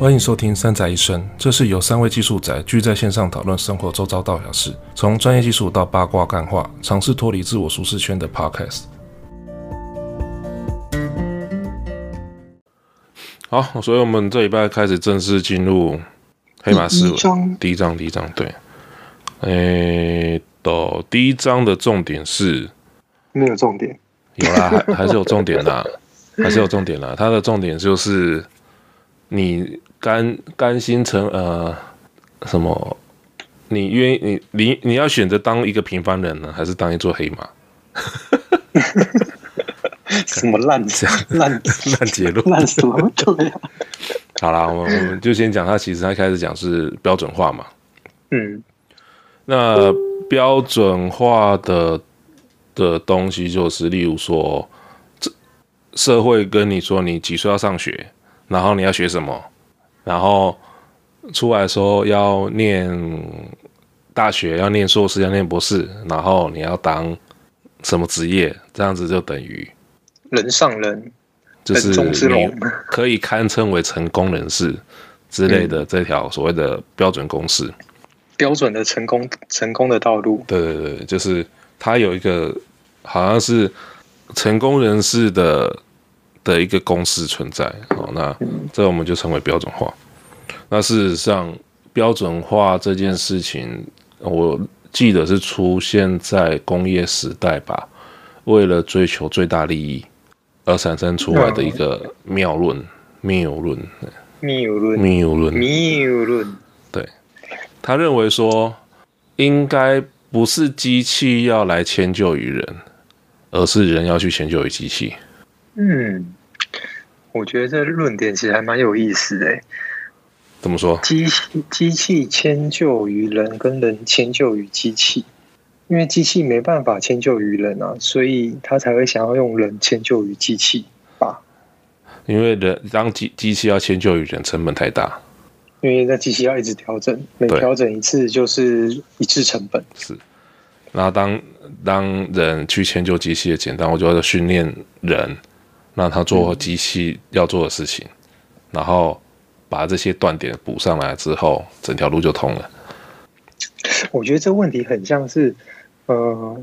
欢迎收听《三宅一生》，这是由三位技术宅聚在线上讨论生活周遭大小事，从专业技术到八卦干话，尝试脱离自我舒适圈的 Podcast。好，所以我们这礼拜开始正式进入黑马思维第一章，第一章对。诶，的第一章的重点是没有重点，有啦，还还是有重点啦，还是有重点啦。它的重点就是你。甘甘心成呃什么？你愿意你你你要选择当一个平凡人呢，还是当一座黑马？什么烂讲烂 烂结论？烂什么？对呀。好啦，我们我们就先讲他。其实他开始讲是标准化嘛。嗯。那标准化的的东西就是，例如说，这社会跟你说你几岁要上学，然后你要学什么。然后出来说要念大学，要念硕士，要念博士，然后你要当什么职业？这样子就等于人上人，就是你可以堪称为成功人士之类的这条所谓的标准公式，标准的成功成功的道路。对对对，就是他有一个好像是成功人士的。的一个公式存在，好，那这我们就称为标准化。那事实上，标准化这件事情，我记得是出现在工业时代吧，为了追求最大利益而产生出来的一个谬论，谬论，谬论，谬论，谬论。对，他认为说，应该不是机器要来迁就于人，而是人要去迁就于机器。嗯，我觉得这论点其实还蛮有意思的。怎么说？机器机器迁就于人，跟人迁就于机器，因为机器没办法迁就于人啊，所以他才会想要用人迁就于机器吧？因为人当机机器要迁就于人，成本太大。因为那机器要一直调整，每调整一次就是一次成本。是。然后当当人去迁就机器的简单，我就要训练人。让他做机器要做的事情，嗯、然后把这些断点补上来之后，整条路就通了。我觉得这问题很像是，呃，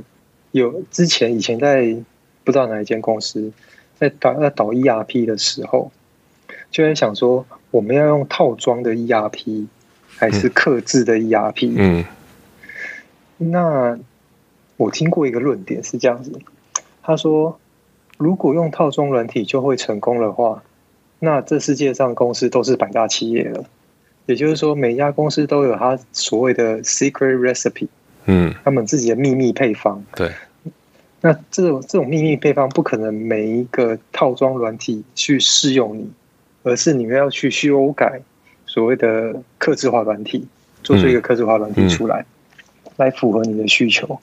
有之前以前在不知道哪一间公司在导在导 ERP 的时候，就在想说，我们要用套装的 ERP 还是刻制的 ERP？嗯，那我听过一个论点是这样子，他说。如果用套装软体就会成功的话，那这世界上公司都是百大企业了。也就是说，每家公司都有它所谓的 secret recipe，嗯，他们自己的秘密配方。对，那这种这种秘密配方不可能每一个套装软体去适用你，而是你们要去修改所谓的客制化软体，做出一个客制化软体出来，嗯，来符合你的需求。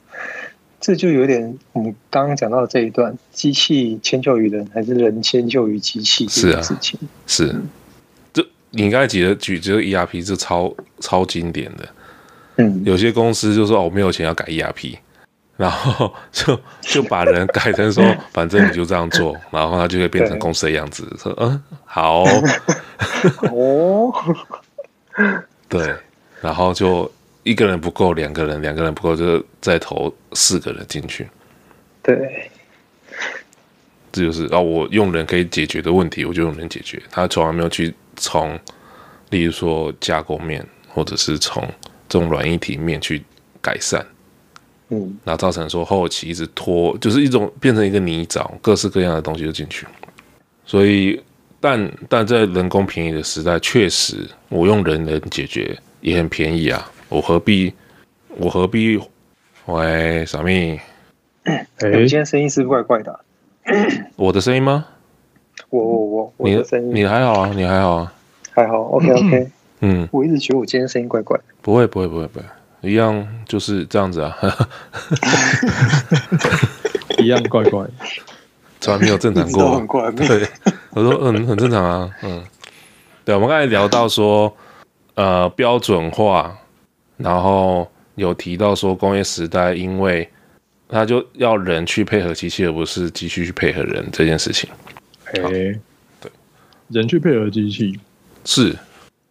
这就有点，我们刚刚讲到的这一段，机器迁就于人，还是人迁就于机器这件事情？是啊，是。这你刚才举的举这个 ERP 是超超经典的。嗯，有些公司就说哦，没有钱要改 ERP，然后 就就把人改成说，反正你就这样做，然后他就会变成公司的样子。说嗯，好。哦。对，然后就。一个人不够，两个人，两个人不够，就再投四个人进去。对，这就是啊，我用人可以解决的问题，我就用人解决。他从来没有去从，例如说架构面，或者是从这种软硬体面去改善。嗯，然后造成说后期一直拖，就是一种变成一个泥沼，各式各样的东西就进去。所以，但但在人工便宜的时代，确实我用人能解决也很便宜啊。我何必？我何必？喂，小蜜。哎，你今天声音是不是怪怪的啊？我的声音吗？我我我你的声音，你还好啊？你还好啊？还好，OK OK。嗯，我一直觉得我今天声音怪怪。不会不会不会不会，一样就是这样子啊。一样怪怪，从来没有正常过。很怪。对，我说嗯，很正常啊。嗯，对，我们刚才聊到说。呃，标准化，然后有提到说工业时代，因为他就要人去配合机器，而不是机器去配合人这件事情。哎，对，人去配合机器，是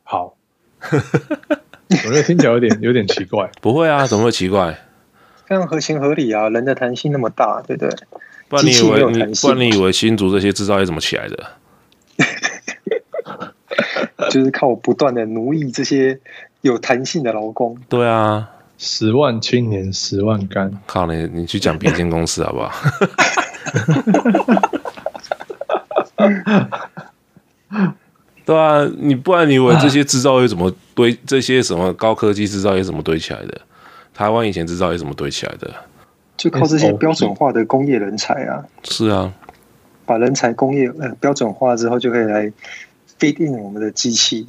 好，我觉得听起来有点有点奇怪。不会啊，怎么会奇怪？非常合情合理啊，人的弹性那么大，对不对？不然你以为你不然你以为新竹这些制造业怎么起来的？就是靠我不断的奴役这些有弹性的劳工。对啊，十万青年十万干。靠你，你去讲别间公司好不好？对啊，你不然你以为这些制造业怎么堆？这些什么高科技制造业怎么堆起来的？台湾以前制造业怎么堆起来的？就靠这些标准化的工业人才啊！是啊，把人才工业呃标准化之后，就可以来 fit in 我们的机器，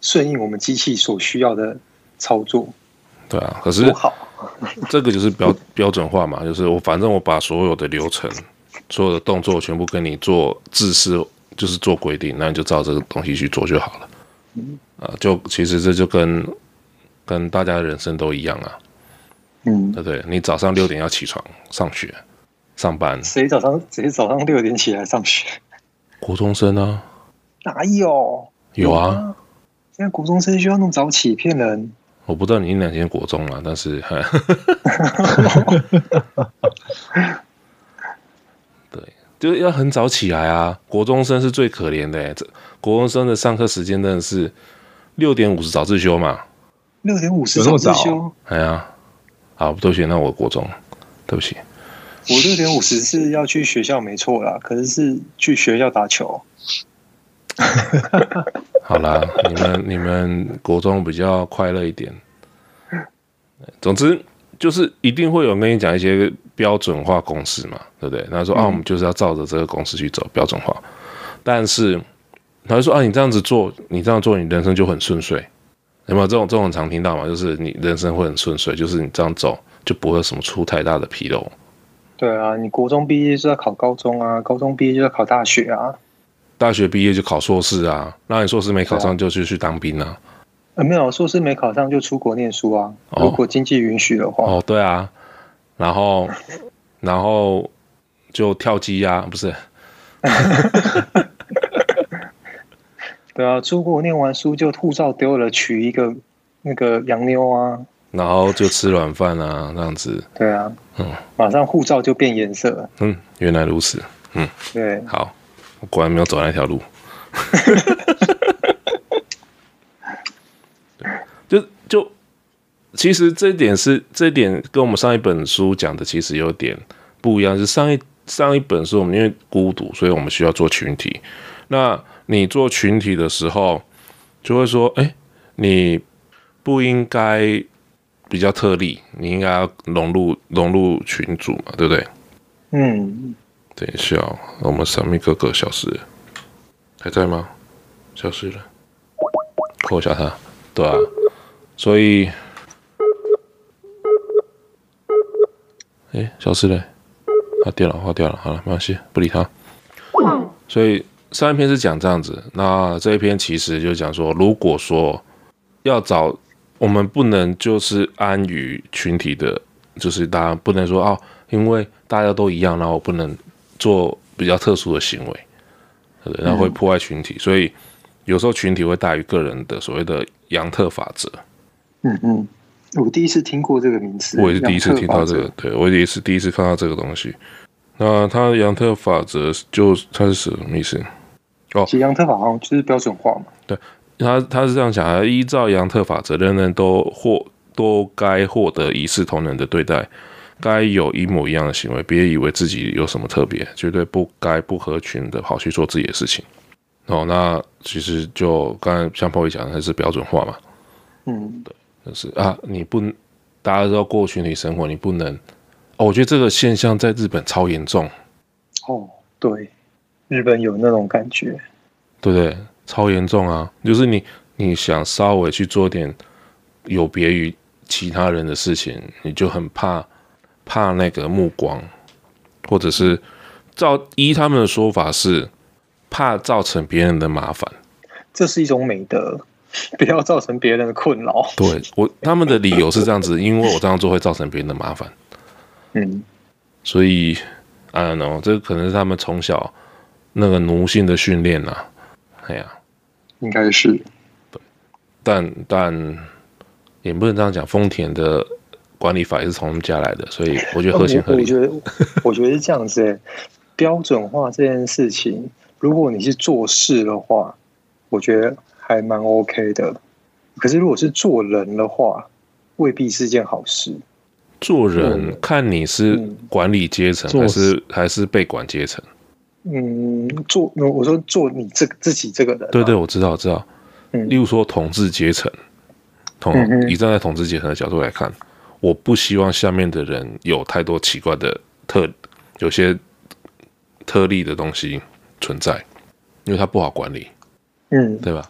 顺应我们机器所需要的操作。对啊，可是这个就是标 标准化嘛，就是我反正我把所有的流程、所有的动作全部跟你做制式，就是做规定，那你就照这个东西去做就好了。啊，就其实这就跟跟大家的人生都一样啊。嗯，对？你早上六点要起床上学、上班。谁早上谁早上六点起来上学？国中生啊？哪有？有啊！现在国中生需要那么早起，骗人！我不知道你那两天国中了，但是，对，就是要很早起来啊！国中生是最可怜的，这国中生的上课时间真的是六点五十早自修嘛？六点五十早自修？哎呀！好，对不起，那我国中，对不起。我六点五十是要去学校，没错啦，可是是去学校打球。好啦，你们你们国中比较快乐一点。总之，就是一定会有人跟你讲一些标准化公式嘛，对不对？他说、嗯、啊，我们就是要照着这个公式去走，标准化。但是他就说啊，你这样子做，你这样做，你人生就很顺遂。有没有这种这种常听到嘛？就是你人生会很顺遂，就是你这样走就不会有什么出太大的纰漏。对啊，你国中毕业就要考高中啊，高中毕业就要考大学啊，大学毕业就考硕士啊。那你硕士没考上就去去当兵啊？啊，没有，硕士没考上就出国念书啊。哦、如果经济允许的话。哦，对啊，然后然后就跳机啊，不是？对啊，出国念完书就护照丢了，娶一个那个洋妞啊，然后就吃软饭啊，这样子。对啊，嗯，马上护照就变颜色了。嗯，原来如此。嗯，对，好，我果然没有走那条路。就就其实这一点是这一点跟我们上一本书讲的其实有点不一样，是上一上一本书我们因为孤独，所以我们需要做群体。那你做群体的时候，就会说：“哎，你不应该比较特例，你应该要融入融入群组嘛，对不对？”嗯。等一下，我们神秘哥哥消失，还在吗？消失了，扣一下他。对啊，所以，哎，消失了，他掉了，划掉了，好了，没关系，不理他。所以。上一篇是讲这样子，那这一篇其实就讲说，如果说要找我们，不能就是安于群体的，就是大家不能说哦，因为大家都一样，然后我不能做比较特殊的行为，对，然后会破坏群体，所以有时候群体会大于个人的所谓的杨特法则。嗯嗯，我第一次听过这个名词，我也是第一次听到这个，对，我也是第一次看到这个东西。那他的杨特法则就它是什么意思？哦，其实杨特法好像就是标准化嘛。对，他他是这样想，依照杨特法则，人人都获都该获得一视同仁的对待，该有一模一样的行为，别以为自己有什么特别，绝对不该不合群的跑去做自己的事情。哦，那其实就刚才像 POY 讲的，还是标准化嘛。嗯，对，就是啊，你不大家都要过群体生活，你不能。哦，我觉得这个现象在日本超严重。哦，对。日本有那种感觉，对不对？超严重啊！就是你你想稍微去做点有别于其他人的事情，你就很怕怕那个目光，或者是照依他们的说法是怕造成别人的麻烦。这是一种美德，不要造成别人的困扰。对，我他们的理由是这样子，因为我这样做会造成别人的麻烦。嗯，所以 I don't know，这可能是他们从小。那个奴性的训练呐，哎呀，应该是，对，但但也不能这样讲，丰田的管理法也是从他们家来的，所以我觉得合情合理。我觉得我觉得是这样子、欸，标准化这件事情，如果你是做事的话，我觉得还蛮 OK 的。可是如果是做人的话，未必是件好事。做人看你是管理阶层还是、嗯、还是被管阶层。嗯，做我说做你这自己这个人、啊，对对，我知道我知道。嗯，例如说统治阶层，统、嗯、以站在统治阶层的角度来看，我不希望下面的人有太多奇怪的特有些特例的东西存在，因为他不好管理，嗯，对吧？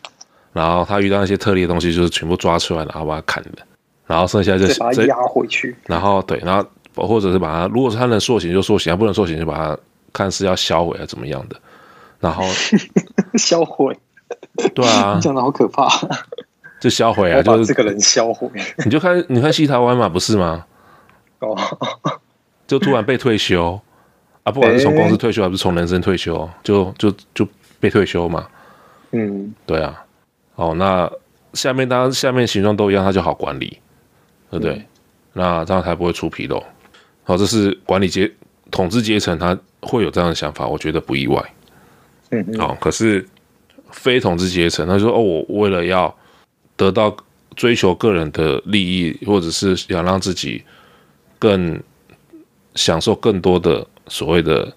然后他遇到那些特例的东西，就是全部抓出来，然后把他砍了，然后剩下就把他压回去，然后对，然后或者是把它，如果是他能塑形就塑形，他不能塑形就把它。看是要销毁还是怎么样的，然后 销毁，对啊，讲的好可怕，就销毁啊，就是这个人销毁。你就看，你看西台湾嘛，不是吗？哦，就突然被退休啊，不管是从公司退休还是从人生退休，就就就被退休嘛。嗯，对啊。哦，那下面当然下面形状都一样，它就好管理，对不对？嗯、那这样才不会出纰漏。好，这是管理阶统治阶层他。会有这样的想法，我觉得不意外。嗯，好，可是非统治阶层，他说：“哦，我为了要得到追求个人的利益，或者是想让自己更享受更多的所谓的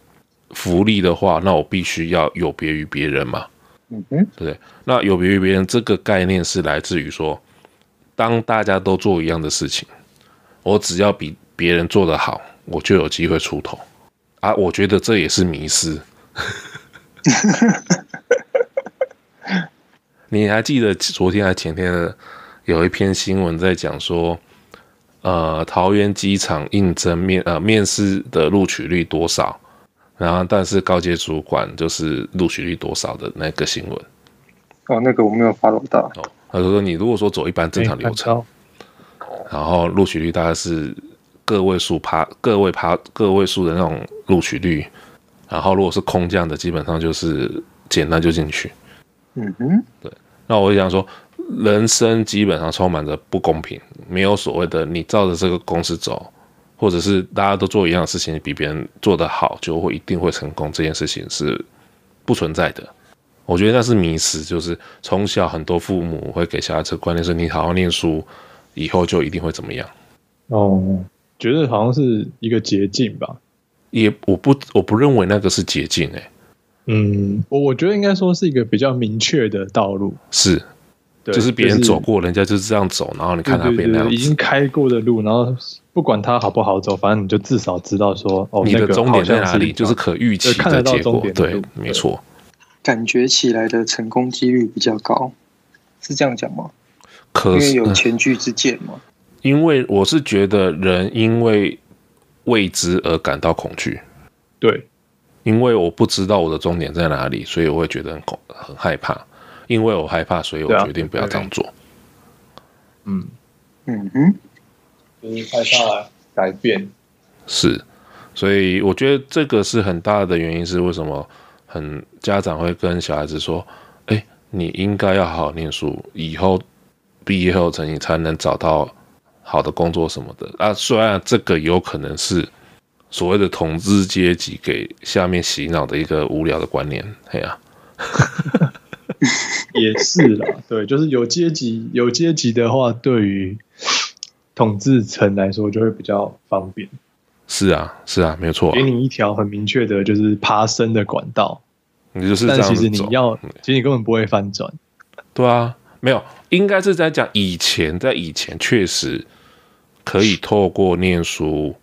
福利的话，那我必须要有别于别人嘛。”嗯哼，对。那有别于别人这个概念是来自于说，当大家都做一样的事情，我只要比别人做得好，我就有机会出头。啊，我觉得这也是迷思。你还记得昨天还前天的有一篇新闻在讲说，呃，桃园机场应征面呃面试的录取率多少？然后但是高阶主管就是录取率多少的那个新闻。哦，那个我没有 follow 到。哦，他说你如果说走一般正常流程，然后录取率大概是。个位数趴，个位趴，个位数的那种录取率，然后如果是空降的，基本上就是简单就进去。嗯哼，对。那我就想说，人生基本上充满着不公平，没有所谓的你照着这个公式走，或者是大家都做一样的事情，比别人做得好，就会一定会成功，这件事情是不存在的。我觉得那是迷失，就是从小很多父母会给小孩这个观念，是你好好念书，以后就一定会怎么样。哦。觉得好像是一个捷径吧，也我不我不认为那个是捷径诶。嗯，我我觉得应该说是一个比较明确的道路，是，就是别人走过，人家就是这样走，然后你看他变那样，已经开过的路，然后不管他好不好走，反正你就至少知道说，哦，你的终点在哪里，就是可预期的结果，对，没错。感觉起来的成功几率比较高，是这样讲吗？可是因为有前车之鉴嘛。因为我是觉得人因为未知而感到恐惧，对，因为我不知道我的终点在哪里，所以我会觉得很恐很害怕。因为我害怕，所以我决定不要这样做。嗯嗯嗯，就是害怕改变。是，所以我觉得这个是很大的原因，是为什么很家长会跟小孩子说：“哎，你应该要好好念书，以后毕业后成你才能找到。”好的工作什么的啊，虽然这个有可能是所谓的统治阶级给下面洗脑的一个无聊的观念，嘿呀、啊，也是啦，对，就是有阶级有阶级的话，对于统治层来说就会比较方便。是啊，是啊，没有错、啊，给你一条很明确的，就是爬升的管道，你就是。但其实你要，其实你根本不会翻转。对啊，没有，应该是在讲以前，在以前确实。可以透过念书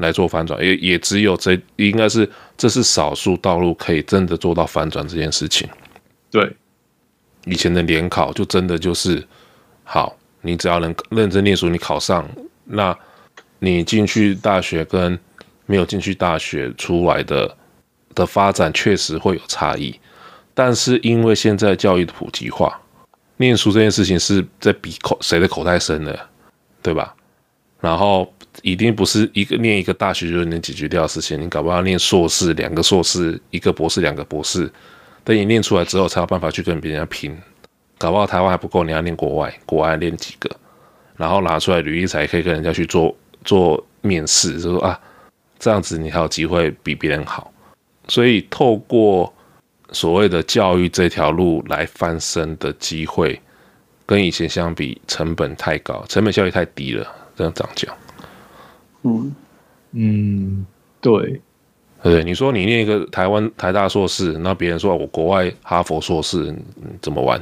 来做翻转，也也只有这应该是这是少数道路可以真的做到翻转这件事情。对，以前的联考就真的就是好，你只要能认真念书，你考上，那你进去大学跟没有进去大学出来的的发展确实会有差异。但是因为现在教育的普及化，念书这件事情是在比口谁的口袋深的，对吧？然后一定不是一个念一个大学就能解决掉的事情，你搞不好念硕士，两个硕士，一个博士，两个博士，等你念出来之后才有办法去跟别人家拼，搞不好台湾还不够，你要念国外，国外念几个，然后拿出来履历才可以跟人家去做做面试，就说啊，这样子你还有机会比别人好。所以透过所谓的教育这条路来翻身的机会，跟以前相比，成本太高，成本效益太低了。这样讲，嗯嗯，对。对，你说你念一个台湾台大硕士，那别人说我国外哈佛硕士怎么玩？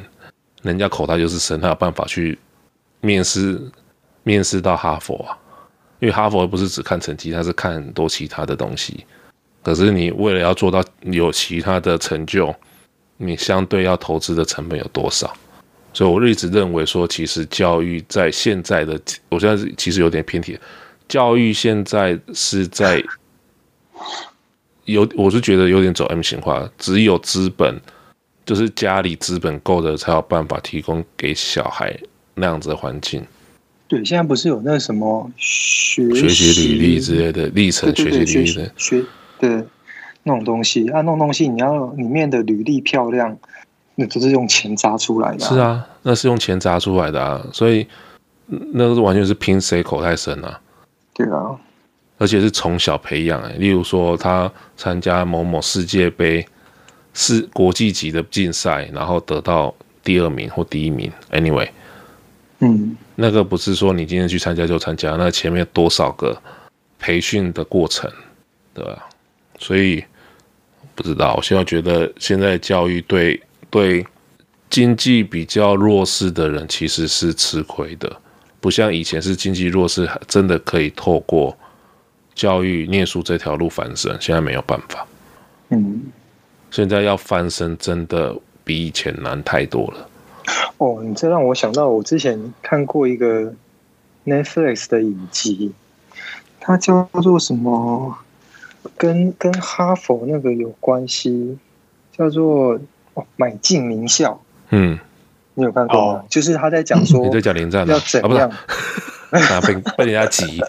人家口袋就是深，他有办法去面试，面试到哈佛啊。因为哈佛不是只看成绩，他是看很多其他的东西。可是你为了要做到有其他的成就，你相对要投资的成本有多少？所以我一直认为说，其实教育在现在的，我现在其实有点偏题，教育现在是在。有，我是觉得有点走 M 型化，只有资本，就是家里资本够的，才有办法提供给小孩那样子的环境。对，现在不是有那什么学学习履历之类的历程，学习履历的学的那种东西啊，那种东西你要里面的履历漂亮，那都是用钱砸出来的啊。是啊，那是用钱砸出来的啊，所以那完全是拼谁口袋深啊。对啊。而且是从小培养，哎，例如说他参加某某世界杯，是国际级的竞赛，然后得到第二名或第一名。Anyway，嗯，那个不是说你今天去参加就参加，那前面多少个培训的过程，对吧？所以不知道，我现在觉得现在教育对对经济比较弱势的人其实是吃亏的，不像以前是经济弱势，真的可以透过。教育念书这条路翻身，现在没有办法。嗯，现在要翻身真的比以前难太多了。哦，你这让我想到，我之前看过一个 Netflix 的影集，它叫做什么？跟跟哈佛那个有关系，叫做哦，买进名校。嗯，你有看过吗？哦、就是他在讲说，你在讲连战要怎样？啊，被被人家挤。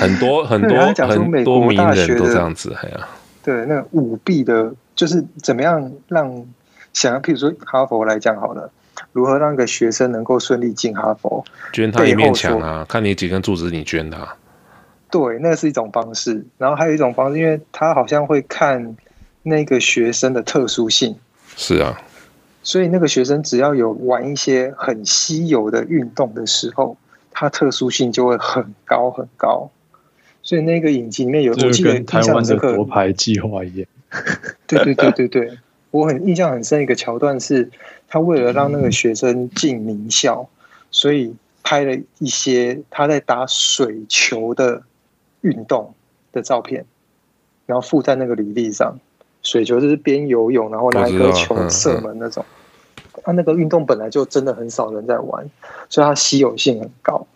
很多 很多很多名人都这样子，哎呀，对，那个舞弊的，就是怎么样让想要，譬如说哈佛来讲好了，如何让一个学生能够顺利进哈佛？捐他一面墙啊，看你几根柱子，你捐他。对，那是一种方式。然后还有一种方式，因为他好像会看那个学生的特殊性。是啊，所以那个学生只要有玩一些很稀有的运动的时候。它特殊性就会很高很高，所以那个影集里面有，我记得台湾的国牌计划一样。对对对对对，我很印象很深一个桥段是，他为了让那个学生进名校，所以拍了一些他在打水球的运动的照片，然后附在那个履历上。水球就是边游泳，然后拿一个球射门那种。他那个运动本来就真的很少人在玩，所以它稀有性很高。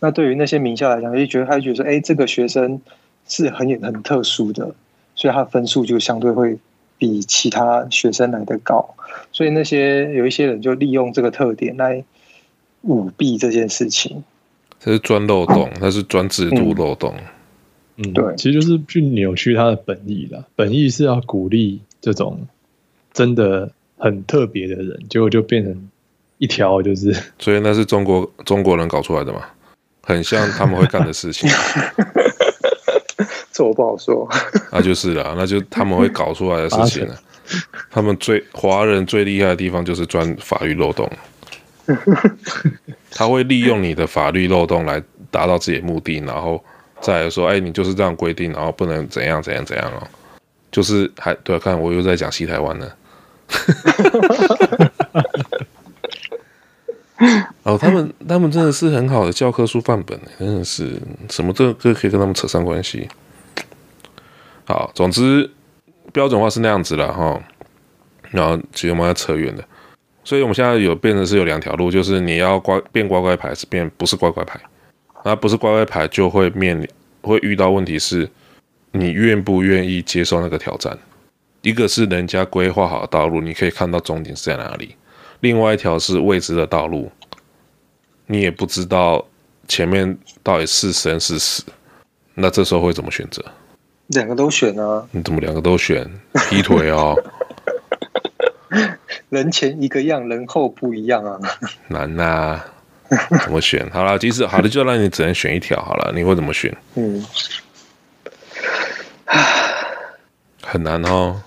那对于那些名校来讲，就觉得他就觉得说，哎，这个学生是很很特殊的，所以他分数就相对会比其他学生来的高。所以那些有一些人就利用这个特点来舞弊这件事情。这是钻漏洞，他是钻制度漏洞。嗯，对，其实就是去扭曲他的本意啦。本意是要鼓励这种真的。很特别的人，结果就变成一条，就是 所以那是中国中国人搞出来的嘛，很像他们会干的事情。这我不好说。那就是了，那就他们会搞出来的事情了。他们最华人最厉害的地方就是钻法律漏洞，他会利用你的法律漏洞来达到自己的目的，然后再来说，哎，你就是这样规定，然后不能怎样怎样怎样哦，就是还对，看我又在讲西台湾呢。哦，他们他们真的是很好的教科书范本，真的是什么这个可以跟他们扯上关系。好，总之标准化是那样子了哈。然后其实我们要扯远了，所以我们现在有变成是有两条路，就是你要乖变乖乖牌，是变不是乖乖牌。那不是乖乖牌，就会面临会遇到问题是，你愿不愿意接受那个挑战？一个是人家规划好的道路，你可以看到终点是在哪里；另外一条是未知的道路，你也不知道前面到底是生是死。那这时候会怎么选择？两个都选啊？你怎么两个都选？劈腿哦？人前一个样，人后不一样啊。难呐、啊，怎么选？好了，即使好的，就让你只能选一条好了。你会怎么选？嗯，很难哦。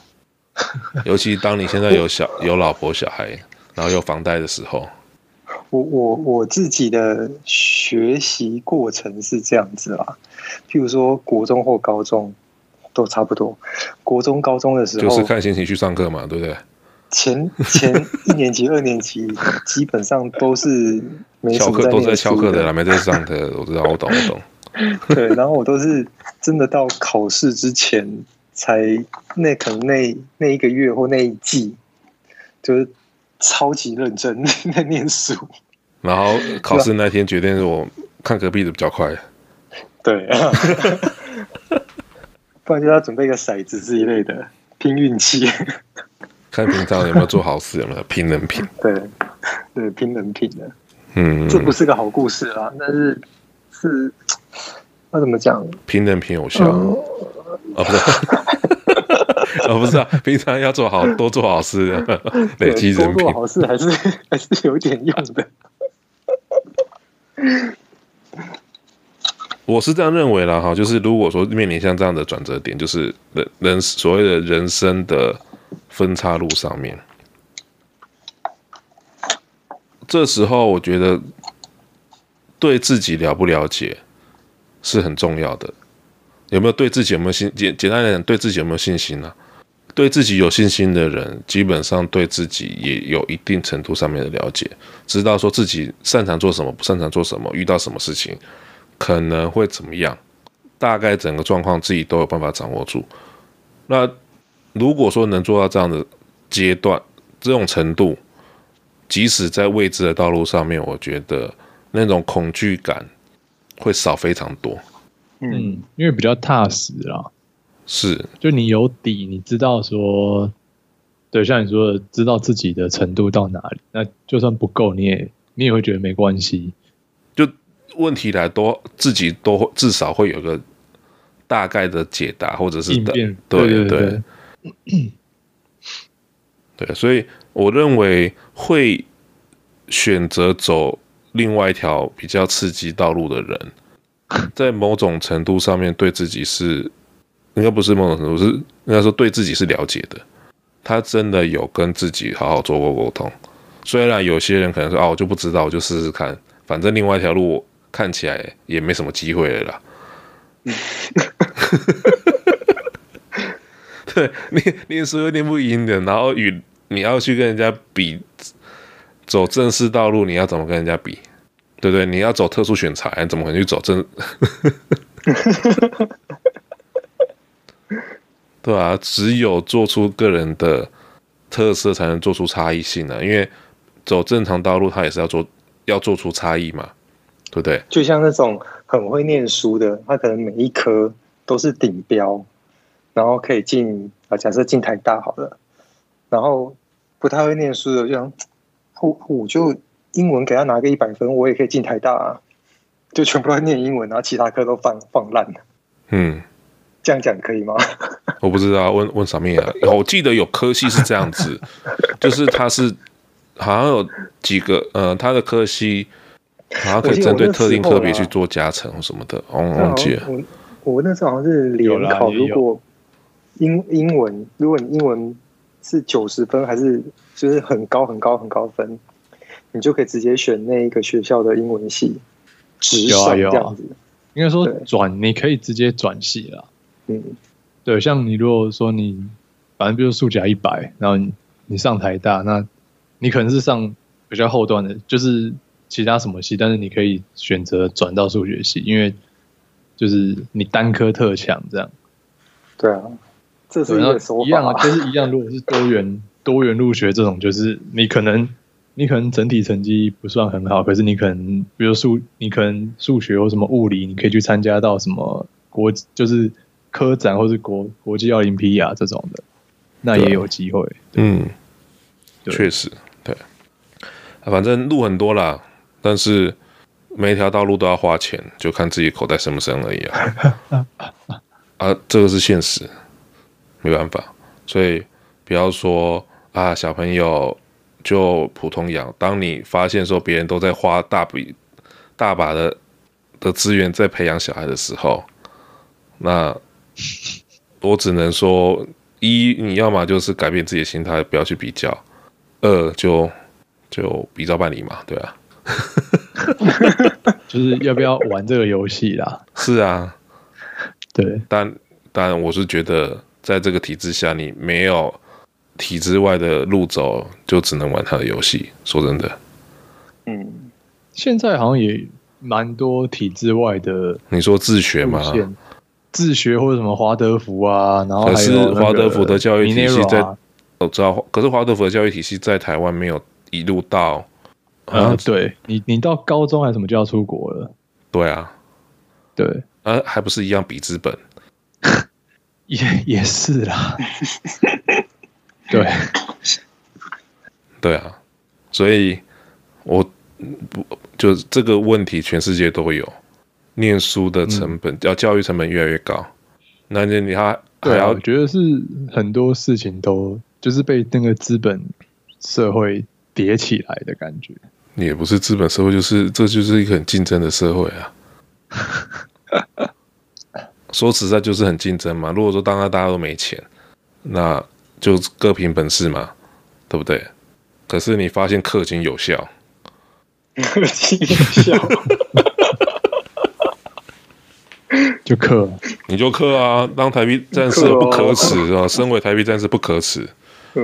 尤其当你现在有小 有老婆小孩，然后有房贷的时候。我我我自己的学习过程是这样子啦，譬如说国中或高中都差不多。国中高中的时候就是看心情去上课嘛，对不对？前前一年级、二年级基本上都是没什么在都在翘课的啦，没在上课。我知道，我懂，我懂。对，然后我都是真的到考试之前才那可能那那一个月或那一季就是。超级认真 在念书，然后考试那天决定是我看隔壁的比较快。对，不然就要准备一个骰子之类的拼运气，看平常有没有做好事，有没有 拼人品。对，对，拼人品的。嗯，这不是个好故事啊，但是是那怎么讲？拼人品有效哦？不是。哦，不是啊，平常要做好多做好事，累积人品。多做好事还是 还是有点用的。我是这样认为啦，哈，就是如果说面临像这样的转折点，就是人人所谓的人生的分叉路上面，这时候我觉得对自己了不了解是很重要的。有没有对自己有没有信？简简单来讲，对自己有没有信心呢、对自己有信心的人，基本上对自己也有一定程度上面的了解，知道说自己擅长做什么，不擅长做什么，遇到什么事情可能会怎么样，大概整个状况自己都有办法掌握住。那如果说能做到这样的阶段、这种程度，即使在未知的道路上面，我觉得那种恐惧感会少非常多。嗯，因为比较踏实啦，是，就你有底，你知道说，对，像你说的，知道自己的程度到哪里，那就算不够，你也你也会觉得没关系。就问题来多自己都至少会有个大概的解答，或者是的，对对。对，对，所以我认为会选择走另外一条比较刺激道路的人。在某种程度上面，对自己是应该不是某种程度，是应该说对自己是了解的。他真的有跟自己好好做过沟通。虽然有些人可能说啊，我就不知道，我就试试看，反正另外一条路看起来也没什么机会了啦。对，念念书又念不赢的，然后与你要去跟人家比，走正式道路，你要怎么跟人家比？对不对，你要走特殊选材，怎么可能去走正？对啊，只有做出个人的特色，才能做出差异性啊。因为走正常道路，他也是要做，要做出差异嘛，对不对？就像那种很会念书的，他可能每一科都是顶标，然后可以进啊，假设进台大好了。然后不太会念书的，就像 我我就。英文给他拿个一百分，我也可以进台大啊！就全部都念英文，然后其他科都放放烂了。嗯，这样讲可以吗？我不知道，问问上面啊。我记得有科系是这样子，就是他是好像有几个呃，他的科系好像可以针对特定科别去做加成什么的。我忘记了。我我那时候好像是联考，如果英英文，如果你英文是九十分，还是就是很高很高很高分。你就可以直接选那一个学校的英文系，直升这样子。应该说转，你可以直接转系了。嗯，对，像你如果说你反正比如数甲一百，然后你，你上台大，那你可能是上比较后段的，就是其他什么系，但是你可以选择转到数学系，因为就是你单科特强这样。对啊，这是一个说法。一样啊，就是一样。如果是多元多元入学这种，就是你可能。你可能整体成绩不算很好，可是你可能，比如数，你可能数学或什么物理，你可以去参加到什么国，就是科展或是国国际奥林匹亚这种的，那也有机会。嗯，确实，对，反正路很多啦，但是每一条道路都要花钱，就看自己口袋深不深而已啊。啊，这个是现实，没办法，所以不要说啊，小朋友。就普通养。当你发现说别人都在花大笔大把的的资源在培养小孩的时候，那我只能说：一，你要么就是改变自己的心态，不要去比较；二，就就比照办理嘛，对啊。就是要不要玩这个游戏啦？是啊，对。但但我是觉得，在这个体制下，你没有体制外的路走，就只能玩他的游戏。说真的，嗯，现在好像也蛮多体制外的。你说自学吗？自学或者什么华德福啊，然后可是华德福的教育体系在，啊、我知道。可是华德福的教育体系在台湾没有一路到。啊，对你，你到高中还是什么就要出国了？对啊，对，啊，还不是一样比资本？也也是啦，对，对啊，所以我不就这个问题，全世界都有，念书的成本，要、嗯、教育成本越来越高，那你你还还要、啊、我觉得是很多事情都就是被那个资本社会叠起来的感觉。也不是资本社会，就是这就是一个很竞争的社会啊。说实在，就是很竞争嘛。如果说当然大家都没钱，那就各凭本事嘛，对不对？可是你发现氪金有效，氪金有效，就氪，你就氪啊！当台币战士不可耻是吧？身为台币战士不可耻。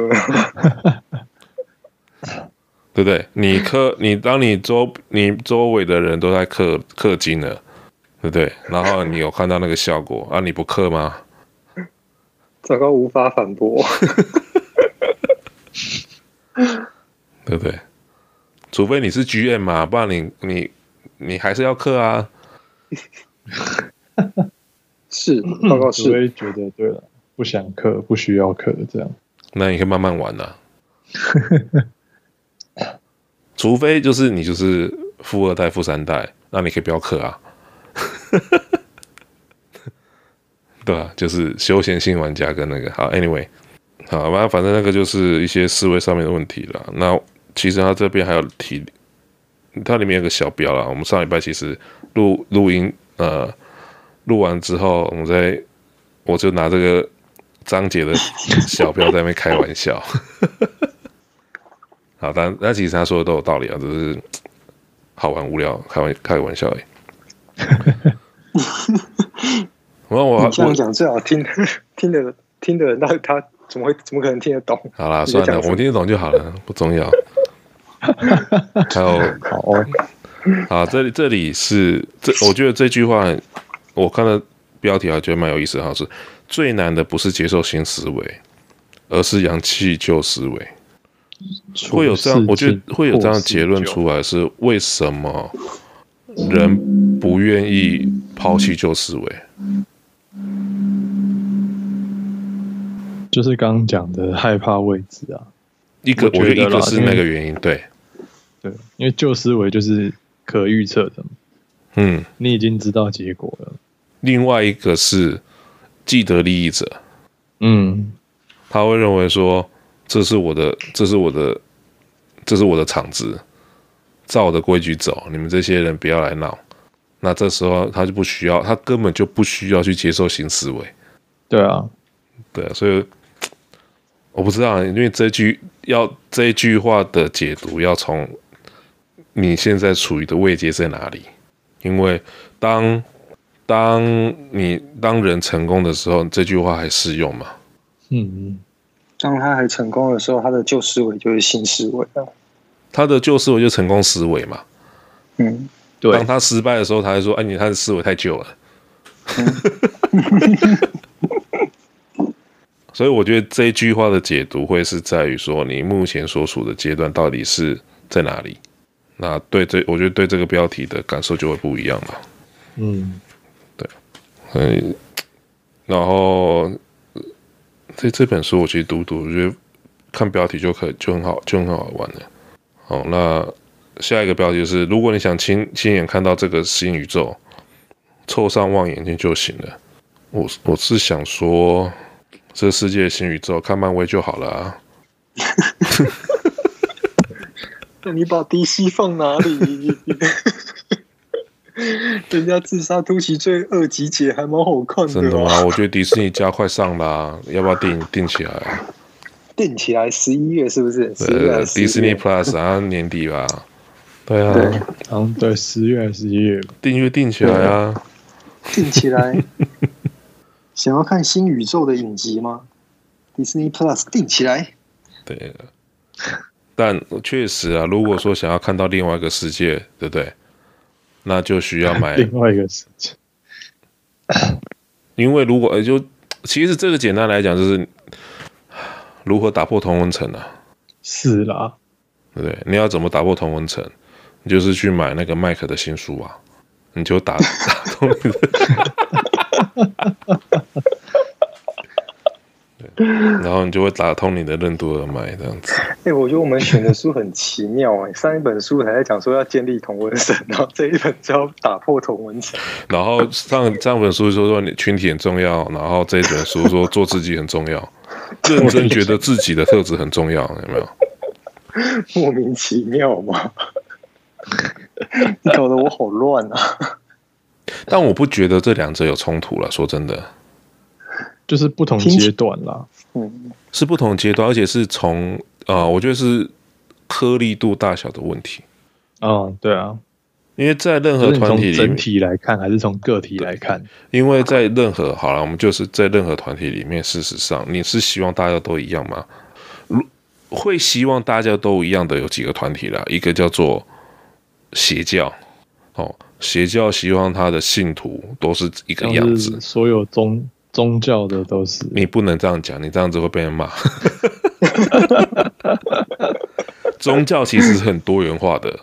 对不对？你氪你，当你周你周围的人都在氪氪金了，对不对？然后你有看到那个效果啊？你不氪吗？糟糕，无法反驳。对不对？除非你是 GM 嘛，不然你你你还是要氪啊。是，报告是。我也觉得对了，不想氪，不需要氪，这样。那你可以慢慢玩呐、啊。除非就是你就是富二代、富三代，那你可以不要氪啊，对啊，就是休闲性玩家跟那个好，anyway，好，反正反正那个就是一些思维上面的问题了。那其实他这边还有提，它里面有个小标啦。我们上礼拜其实录录音，呃，录完之后，我们在我就拿这个章节的小标在那边开玩笑。好，但那其实他说的都有道理啊，只是好玩无聊，开玩开个玩笑而已。我我这样讲最好听，听的听的人，那他怎么会怎么可能听得懂？好啦，算了，我们听得懂就好了，不重要。还有好哦，啊，这里这里是这，我觉得这句话我看了标题，还觉得蛮有意思，哈，是最难的不是接受新思维，而是扬弃旧思维。会有这样，我觉得会有这样的结论出来，是为什么人不愿意抛弃旧思维？就是刚刚讲的害怕未知啊。一个，我觉得一个是那个原因，对，对，因为旧思维就是可预测的，嗯，你已经知道结果了。另外一个是既得利益者，嗯，他会认为说。这是我的，这是我的，这是我的场子，照我的规矩走。你们这些人不要来闹。那这时候他就不需要，他根本就不需要去接受新思维。对啊，对啊，所以我不知道，因为这句要这一句话的解读要从你现在处于的位阶在哪里？因为当当你当人成功的时候，这句话还适用吗？嗯嗯。当他还成功的时候，他的旧思维就是新思维了。他的旧思维就成功思维嘛。嗯，对。当他失败的时候，他还说：“哎，你他的思维太旧了。嗯” 所以我觉得这一句话的解读会是在于说，你目前所处的阶段到底是在哪里？那对这，我觉得对这个标题的感受就会不一样了。嗯，对。嗯，然后。这这本书我其实读读，我觉得看标题就可以就很好，就很好玩了。好，那下一个标题就是：如果你想亲亲眼看到这个新宇宙，凑上望远镜就行了。我我是想说，这个世界的新宇宙看漫威就好了啊。那你把 DC 放哪里？人家自杀突袭罪二集解还蛮好看的。真的吗？我觉得迪士尼加快上啦，要不要定定起来？定起来十一月是不是？对，迪士尼 Plus 啊，年底吧。对啊，嗯，对，十月还是十一月？订阅定起来啊！定起来。想要看新宇宙的影集吗？Disney Plus 定起来。对，但确实啊，如果说想要看到另外一个世界，对不对？那就需要买另外一个世界。因为如果就其实这个简单来讲，就是如何打破同温层啊。是啦，对不对？你要怎么打破同温层？你就是去买那个麦克的新书啊，你就打 打通你的。对，然后你就会打通你的任督二脉，这样子。哎、欸，我觉得我们选的书很奇妙哎、欸，上一本书还在讲说要建立同温层，然后这一本就要打破同温层。然后上上本书说说你群体很重要，然后这一本书说做自己很重要，认真觉得自己的特质很重要，有没有？莫名其妙嘛，你 搞得我好乱啊！但我不觉得这两者有冲突了，说真的，就是不同阶段啦，嗯，是不同阶段，而且是从啊、呃，我觉得是颗粒度大小的问题。嗯，对啊，因为在任何团体里面，整体来看还是从个体来看？因为在任何好了，我们就是在任何团体里面，事实上你是希望大家都一样吗？会希望大家都一样的有几个团体啦，一个叫做邪教，哦。邪教希望他的信徒都是一个样子，所有宗宗教的都是。你不能这样讲，你这样子会被人骂。宗教其实是很多元化的，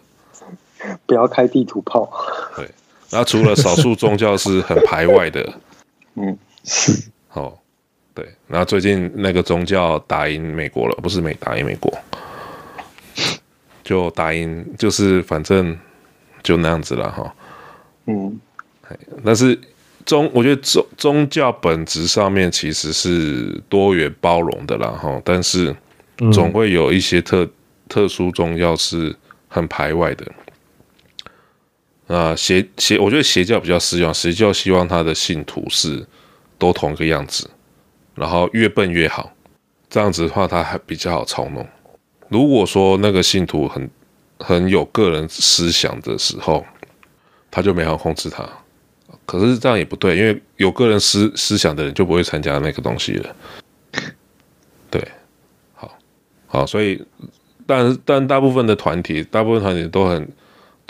不要开地图炮。对，那除了少数宗教是很排外的，嗯，是。哦，对，然后最近那个宗教打赢美国了，不是美打赢美国，就打赢，就是反正就那样子了哈。嗯，但是宗，我觉得宗宗教本质上面其实是多元包容的啦，哈。但是总会有一些特特殊宗教是很排外的。那，邪邪，我觉得邪教比较适用，邪教希望他的信徒是都同一个样子，然后越笨越好，这样子的话他还比较好操弄。如果说那个信徒很很有个人思想的时候，他就没法控制他，可是这样也不对，因为有个人思思想的人就不会参加那个东西了。对，好，好，所以，但但大部分的团体，大部分团体都很，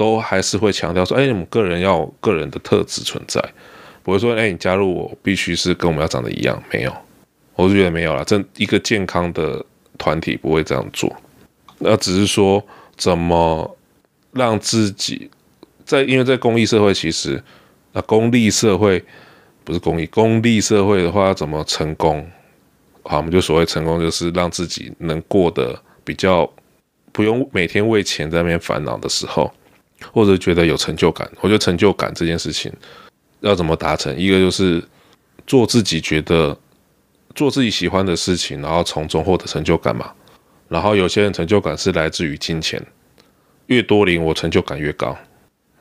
都还是会强调说，哎，你们个人要有个人的特质存在，不会说，哎，你加入我必须是跟我们要长得一样，没有，我是觉得没有啦，这一个健康的团体不会这样做，那只是说怎么让自己。在因为在公益社会，其实那公立社会不是公益，公立社会的话，怎么成功？好，我们就所谓成功，就是让自己能过得比较不用每天为钱在那边烦恼的时候，或者觉得有成就感。我觉得成就感这件事情要怎么达成？一个就是做自己觉得做自己喜欢的事情，然后从中获得成就感嘛。然后有些人成就感是来自于金钱，越多零，我成就感越高。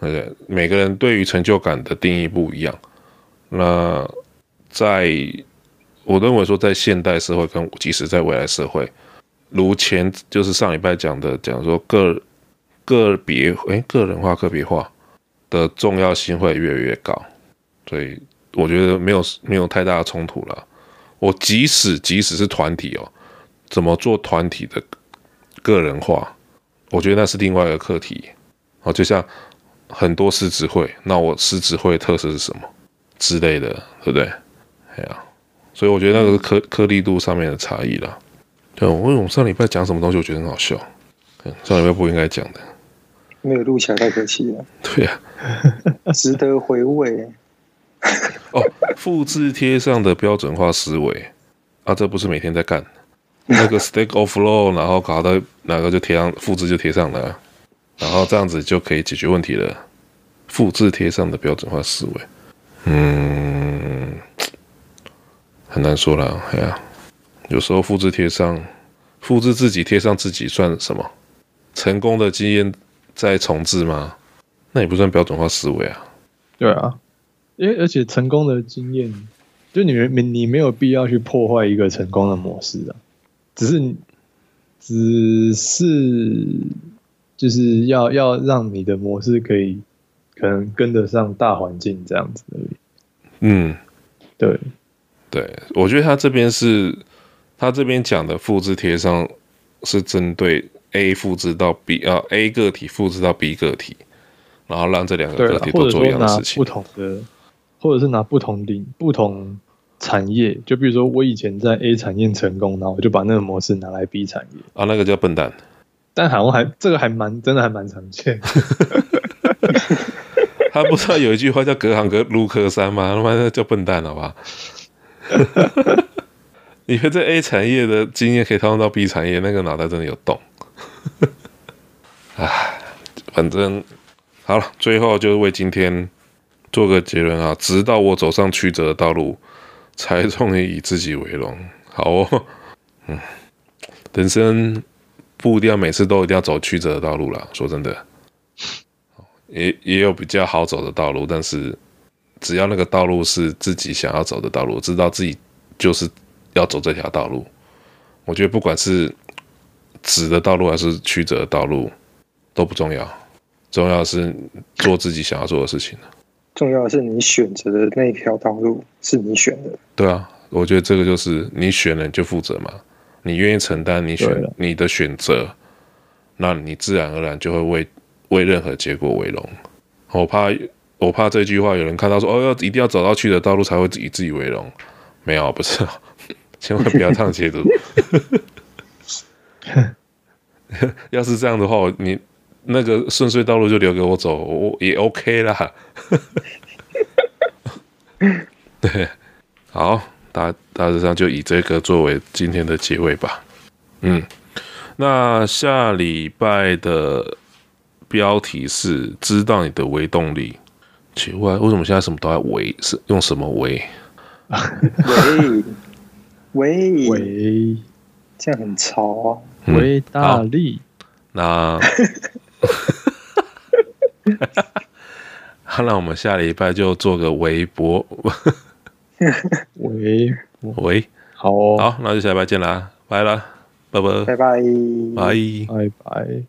对，每个人对于成就感的定义不一样。那在我认为说，在现代社会跟即使在未来社会，如前就是上礼拜讲的，讲说个个别诶个人化、个别化的重要性会越来越高。所以我觉得没有没有太大的冲突了。我即使即使是团体哦，怎么做团体的个人化，我觉得那是另外一个课题。哦，就像。很多狮子会，那我狮子会的特色是什么之类的，对不对？哎呀，所以我觉得那个是颗颗粒度上面的差异啦。对，我为什么上礼拜讲什么东西，我觉得很好笑。上礼拜不应该讲的，没有录起来太可惜了。对呀、啊，值得回味。哦，复制贴上的标准化思维啊，这不是每天在干 那个 Stack Overflow，然后搞到哪个就贴上，复制就贴上了。然后这样子就可以解决问题了。复制贴上的标准化思维，嗯，很难说了。哎呀，有时候复制贴上，复制自己贴上自己算什么？成功的经验再重置吗？那也不算标准化思维啊。对啊，因为而且成功的经验，就你没你没有必要去破坏一个成功的模式啊，只是只是就是要要让你的模式可以可能跟得上大环境这样子而已。嗯，对对，我觉得他这边是他这边讲的复制贴上是针对 A 复制到 B 啊 A 个体复制到 B 个体。然后让这两个个体都做一样的事情，不同的，或者是拿不同的不同产业，就比如说我以前在 A 产业成功，然后我就把那个模式拿来 B 产业啊，那个叫笨蛋。但好像还这个还蛮真的还蛮常见。他不知道有一句话叫“隔行隔路隔山”吗？他妈的叫笨蛋，好吧？你觉得在 A 产业的经验可以套用到 B 产业，那个脑袋真的有洞。唉，反正。好了，最后就是为今天做个结论啊！直到我走上曲折的道路，才终于以自己为荣。好哦，嗯，人生不一定要每次都一定要走曲折的道路啦。说真的，也也有比较好走的道路，但是只要那个道路是自己想要走的道路，知道自己就是要走这条道路，我觉得不管是直的道路还是曲折的道路都不重要。重要的是做自己想要做的事情。重要的是你选择的那条道路是你选的。对啊，我觉得这个就是你选了你就负责嘛，你愿意承担你选你的选择，那你自然而然就会为为任何结果为荣。我怕我怕这句话有人看到说哦，要一定要走到去的道路才会以自己为荣，没有，不是，千万不要这样解读。要是这样的话，你。那个顺遂道路就留给我走，我也 OK 啦。对，好，大大致上就以这个作为今天的结尾吧。嗯，那下礼拜的标题是知道你的微动力。奇怪，为什么现在什么都要微？是用什么微？微微微，这样很潮啊！微大力。那。好，那我们下礼拜就做个微博。喂喂，好哦，好，那就下礼拜见啦，拜了，拜拜，拜拜，拜拜拜。